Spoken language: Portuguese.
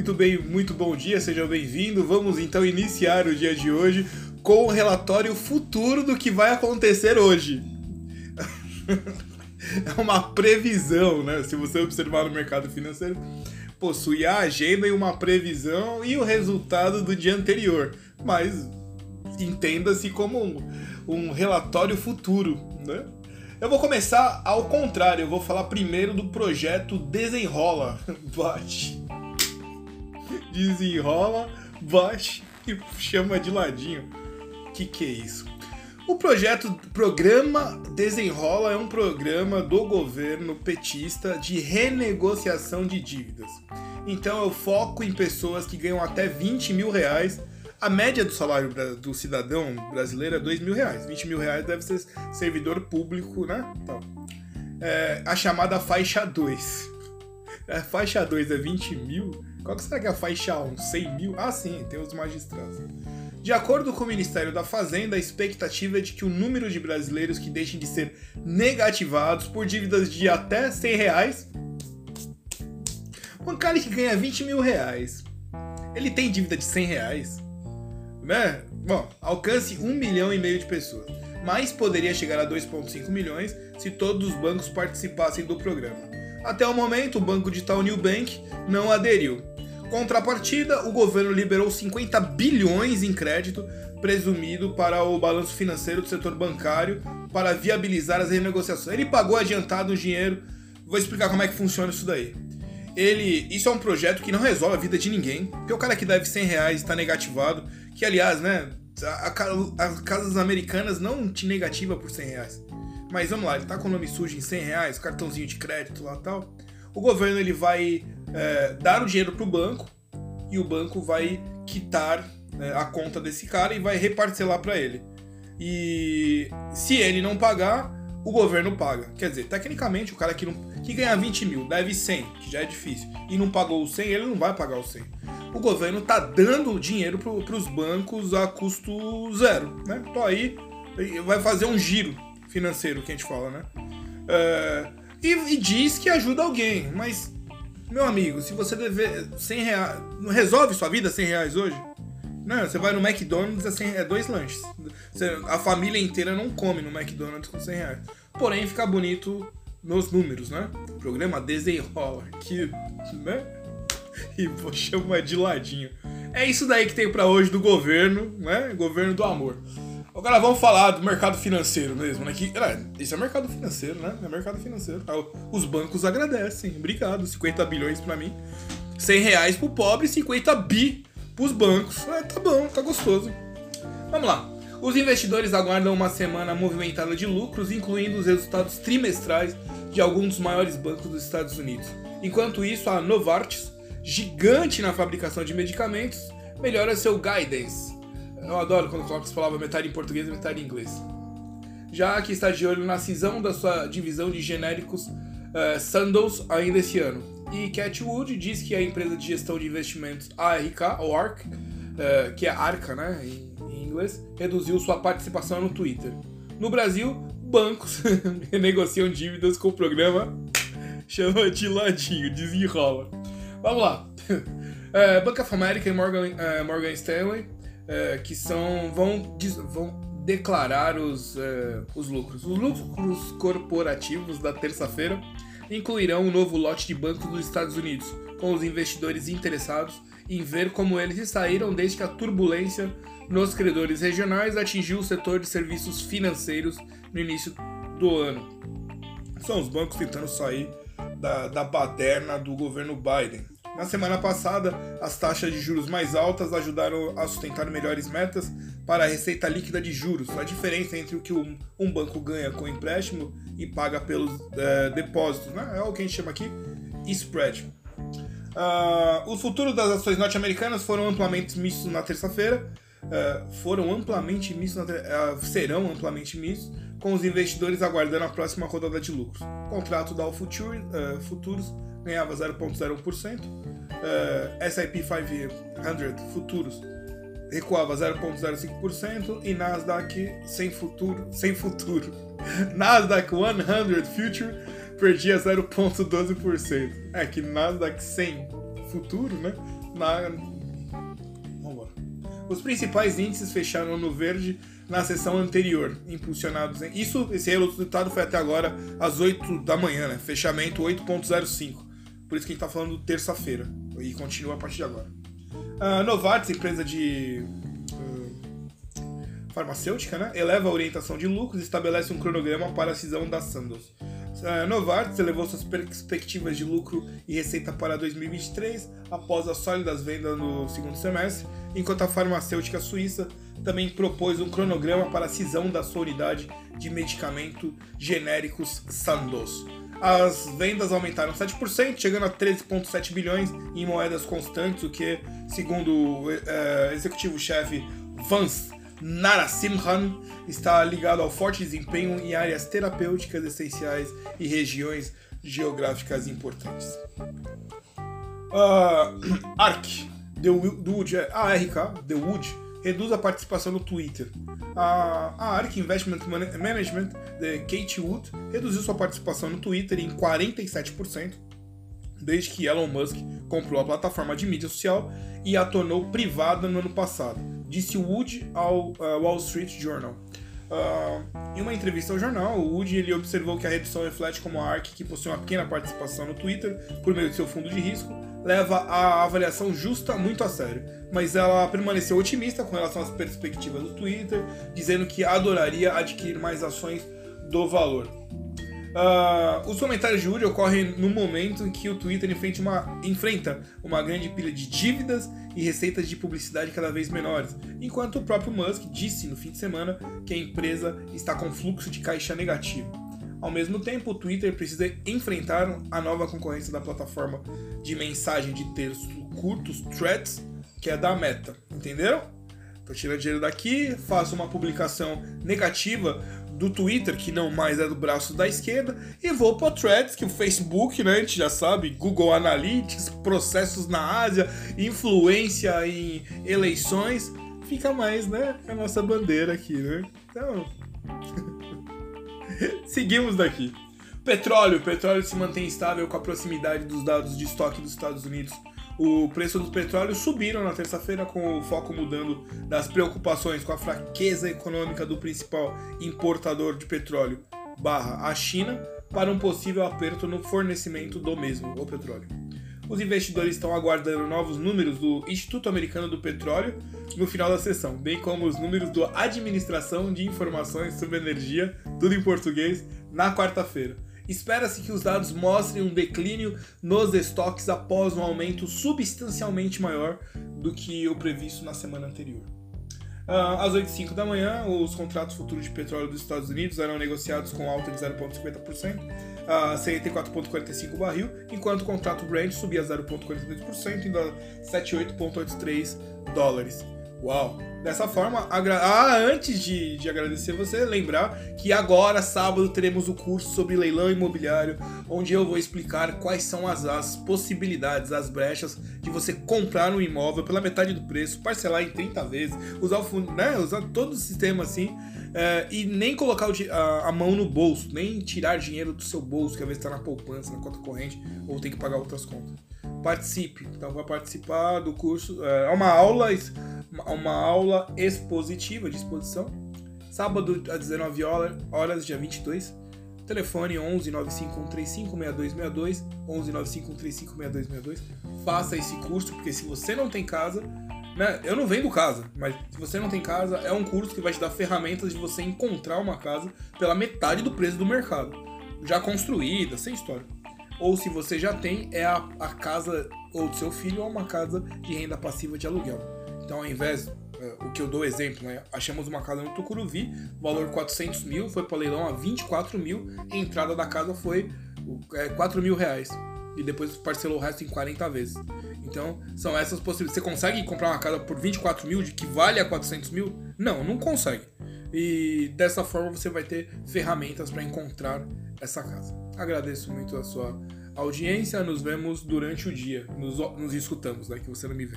Muito bem, muito bom dia, seja bem-vindo. Vamos então iniciar o dia de hoje com o relatório futuro do que vai acontecer hoje. é uma previsão, né? Se você observar no mercado financeiro, possui a agenda e uma previsão e o resultado do dia anterior. Mas entenda-se como um, um relatório futuro, né? Eu vou começar ao contrário, eu vou falar primeiro do projeto Desenrola. Bate. Desenrola, bate e chama de ladinho. Que que é isso? O projeto Programa Desenrola é um programa do governo petista de renegociação de dívidas. Então eu foco em pessoas que ganham até 20 mil reais a média do salário do cidadão brasileiro é 2 mil reais. 20 mil reais deve ser servidor público, né? Então, é, a chamada faixa 2. A faixa 2 é 20 mil? Qual que será que é a faixa 1? 100 mil? Ah, sim, tem os magistrados. De acordo com o Ministério da Fazenda, a expectativa é de que o número de brasileiros que deixem de ser negativados por dívidas de até 100 reais. Um cara que ganha 20 mil reais, ele tem dívida de 100 reais? né? Bom, alcance 1 milhão e meio de pessoas, mas poderia chegar a 2,5 milhões se todos os bancos participassem do programa. Até o momento, o banco digital New Bank não aderiu. Contrapartida, o governo liberou 50 bilhões em crédito presumido para o balanço financeiro do setor bancário para viabilizar as renegociações. Ele pagou adiantado o dinheiro. Vou explicar como é que funciona isso daí. Ele, isso é um projeto que não resolve a vida de ninguém, porque o cara que deve 100 reais está negativado, que, aliás, né, as casas americanas não te negativa por 100 reais. Mas vamos lá, ele tá com o nome sujo em 100 reais, cartãozinho de crédito lá tal. O governo ele vai é, dar o dinheiro pro banco e o banco vai quitar é, a conta desse cara e vai reparcelar para ele. E se ele não pagar, o governo paga. Quer dizer, tecnicamente, o cara que, não, que ganha 20 mil deve 100, que já é difícil, e não pagou o 100, ele não vai pagar o 100 o governo tá dando dinheiro para os bancos a custo zero, né? Então aí vai fazer um giro financeiro que a gente fala, né? É, e, e, diz que ajuda alguém, mas meu amigo, se você dever 100 reais, resolve sua vida 100 reais hoje? Não, você vai no McDonald's é, 100, é dois lanches. Você, a família inteira não come no McDonald's com 100 reais. Porém, fica bonito nos números, né? O programa desenrola que, né? e vou chamar de ladinho. É isso daí que tem para hoje do governo, né? Governo do amor. Agora vamos falar do mercado financeiro mesmo, né? Que, isso é mercado financeiro, né? É mercado financeiro. Ah, os bancos agradecem. Obrigado. 50 bilhões para mim. 100 reais pro pobre, 50 bi pros bancos. É, tá bom, tá gostoso. Vamos lá. Os investidores aguardam uma semana movimentada de lucros, incluindo os resultados trimestrais de alguns dos maiores bancos dos Estados Unidos. Enquanto isso, a Novartis gigante na fabricação de medicamentos, melhora seu guidance. Eu adoro quando coloca as palavras metade em português e metade em inglês. Já que está de olho na cisão da sua divisão de genéricos uh, Sandoz ainda esse ano. E Catwood diz que a empresa de gestão de investimentos ARK, ou ARC, uh, que é ARCA né, em, em inglês, reduziu sua participação no Twitter. No Brasil, bancos renegociam dívidas com o programa chama de ladinho, desenrola. Vamos lá. É, Bank of America e Morgan, Morgan Stanley, é, que são vão, vão declarar os, é, os lucros. Os lucros corporativos da terça-feira incluirão um novo lote de bancos dos Estados Unidos, com os investidores interessados em ver como eles se saíram desde que a turbulência nos credores regionais atingiu o setor de serviços financeiros no início do ano. São os bancos tentando sair da, da baderna do governo Biden. Na semana passada, as taxas de juros mais altas ajudaram a sustentar melhores metas para a receita líquida de juros, a diferença entre o que um banco ganha com empréstimo e paga pelos é, depósitos, né? é o que a gente chama aqui spread. Uh, os futuros das ações norte-americanas foram amplamente mistos na terça-feira, uh, foram amplamente mistos, uh, serão amplamente mistos, com os investidores aguardando a próxima rodada de lucros. O contrato da uh, Futuros ganhava 0,01%, uh, S&P 500 Futuros recuava 0,05% e Nasdaq sem futuro, sem futuro. Nasdaq 100 Future perdia 0,12%. É que Nasdaq sem futuro, né? na. Os principais índices fecharam no verde na sessão anterior, impulsionados em. Isso, esse resultado foi até agora às 8 da manhã, né? Fechamento 8.05. Por isso que a gente tá falando terça-feira. E continua a partir de agora. A Novartis, empresa de farmacêutica, né? eleva a orientação de lucros e estabelece um cronograma para a cisão da Sandoz. A Novartis elevou suas perspectivas de lucro e receita para 2023 após as sólidas vendas no segundo semestre, enquanto a farmacêutica suíça também propôs um cronograma para a cisão da sua unidade de medicamento genéricos Sandoz. As vendas aumentaram 7%, chegando a 13,7 bilhões em moedas constantes, o que, segundo o uh, executivo-chefe Vance Narasimhan está ligado ao forte desempenho em áreas terapêuticas essenciais e regiões geográficas importantes. Uh, ARC, The Wood, é, ARK, The Wood, reduz a participação no Twitter. A, a ARK Investment Management, de Kate Wood, reduziu sua participação no Twitter em 47%, desde que Elon Musk comprou a plataforma de mídia social e a tornou privada no ano passado disse Wood ao uh, Wall Street Journal. Uh, em uma entrevista ao jornal, o Wood ele observou que a redução reflete como a ARK, que possui uma pequena participação no Twitter por meio de seu fundo de risco, leva a avaliação justa muito a sério. Mas ela permaneceu otimista com relação às perspectivas do Twitter, dizendo que adoraria adquirir mais ações do valor. Uh, os comentários de Woody ocorrem no momento em que o Twitter enfrenta uma, enfrenta uma grande pilha de dívidas e receitas de publicidade cada vez menores, enquanto o próprio Musk disse no fim de semana que a empresa está com fluxo de caixa negativo. Ao mesmo tempo, o Twitter precisa enfrentar a nova concorrência da plataforma de mensagem de texto curtos, Threads, que é da Meta. Entenderam? Tô tirando dinheiro daqui, faço uma publicação negativa do Twitter, que não mais é do braço da esquerda, e vou para Threads, que o Facebook, né, a gente já sabe, Google Analytics, processos na Ásia, influência em eleições, fica mais, né, a nossa bandeira aqui, né? Então, seguimos daqui. Petróleo, petróleo se mantém estável com a proximidade dos dados de estoque dos Estados Unidos o preço do petróleo subiram na terça-feira com o foco mudando das preocupações com a fraqueza econômica do principal importador de petróleo, barra a China, para um possível aperto no fornecimento do mesmo, o petróleo. Os investidores estão aguardando novos números do Instituto Americano do Petróleo no final da sessão, bem como os números da Administração de Informações sobre Energia, tudo em português, na quarta-feira. Espera-se que os dados mostrem um declínio nos estoques após um aumento substancialmente maior do que o previsto na semana anterior. Uh, às 8h05 da manhã, os contratos futuros de petróleo dos Estados Unidos eram negociados com alta de 0,50% a 74,45 barril, enquanto o contrato Brent subia 0,42%, indo a 78,83 dólares. Uau! Dessa forma, ah, antes de, de agradecer você, lembrar que agora, sábado, teremos o curso sobre leilão imobiliário, onde eu vou explicar quais são as, as possibilidades, as brechas de você comprar um imóvel pela metade do preço, parcelar em 30 vezes, usar o fundo, né? Usar todo o sistema assim. É, e nem colocar o, a, a, mão no bolso, nem tirar dinheiro do seu bolso, que às vezes está na poupança, na conta corrente, ou tem que pagar outras contas participe. Então vai participar do curso. É uma aula, uma aula expositiva de exposição. Sábado às 19 horas, dia 22. Telefone 11 95135 6262 11 95135 6262. Faça esse curso, porque se você não tem casa, né? Eu não vendo casa, mas se você não tem casa, é um curso que vai te dar ferramentas de você encontrar uma casa pela metade do preço do mercado. Já construída, sem história ou se você já tem, é a, a casa ou do seu filho ou uma casa de renda passiva de aluguel. Então, ao invés, uh, o que eu dou exemplo, né? Achamos uma casa no Tucuruvi, valor 400 mil, foi para leilão a 24 mil, a entrada da casa foi é, 4 mil reais. E depois parcelou o resto em 40 vezes. Então, são essas possibilidades. Você consegue comprar uma casa por 24 mil, de que vale a 400 mil? Não, não consegue. E dessa forma você vai ter ferramentas para encontrar essa casa. Agradeço muito a sua audiência. Nos vemos durante o dia. Nos, nos escutamos, né? Que você não me vê.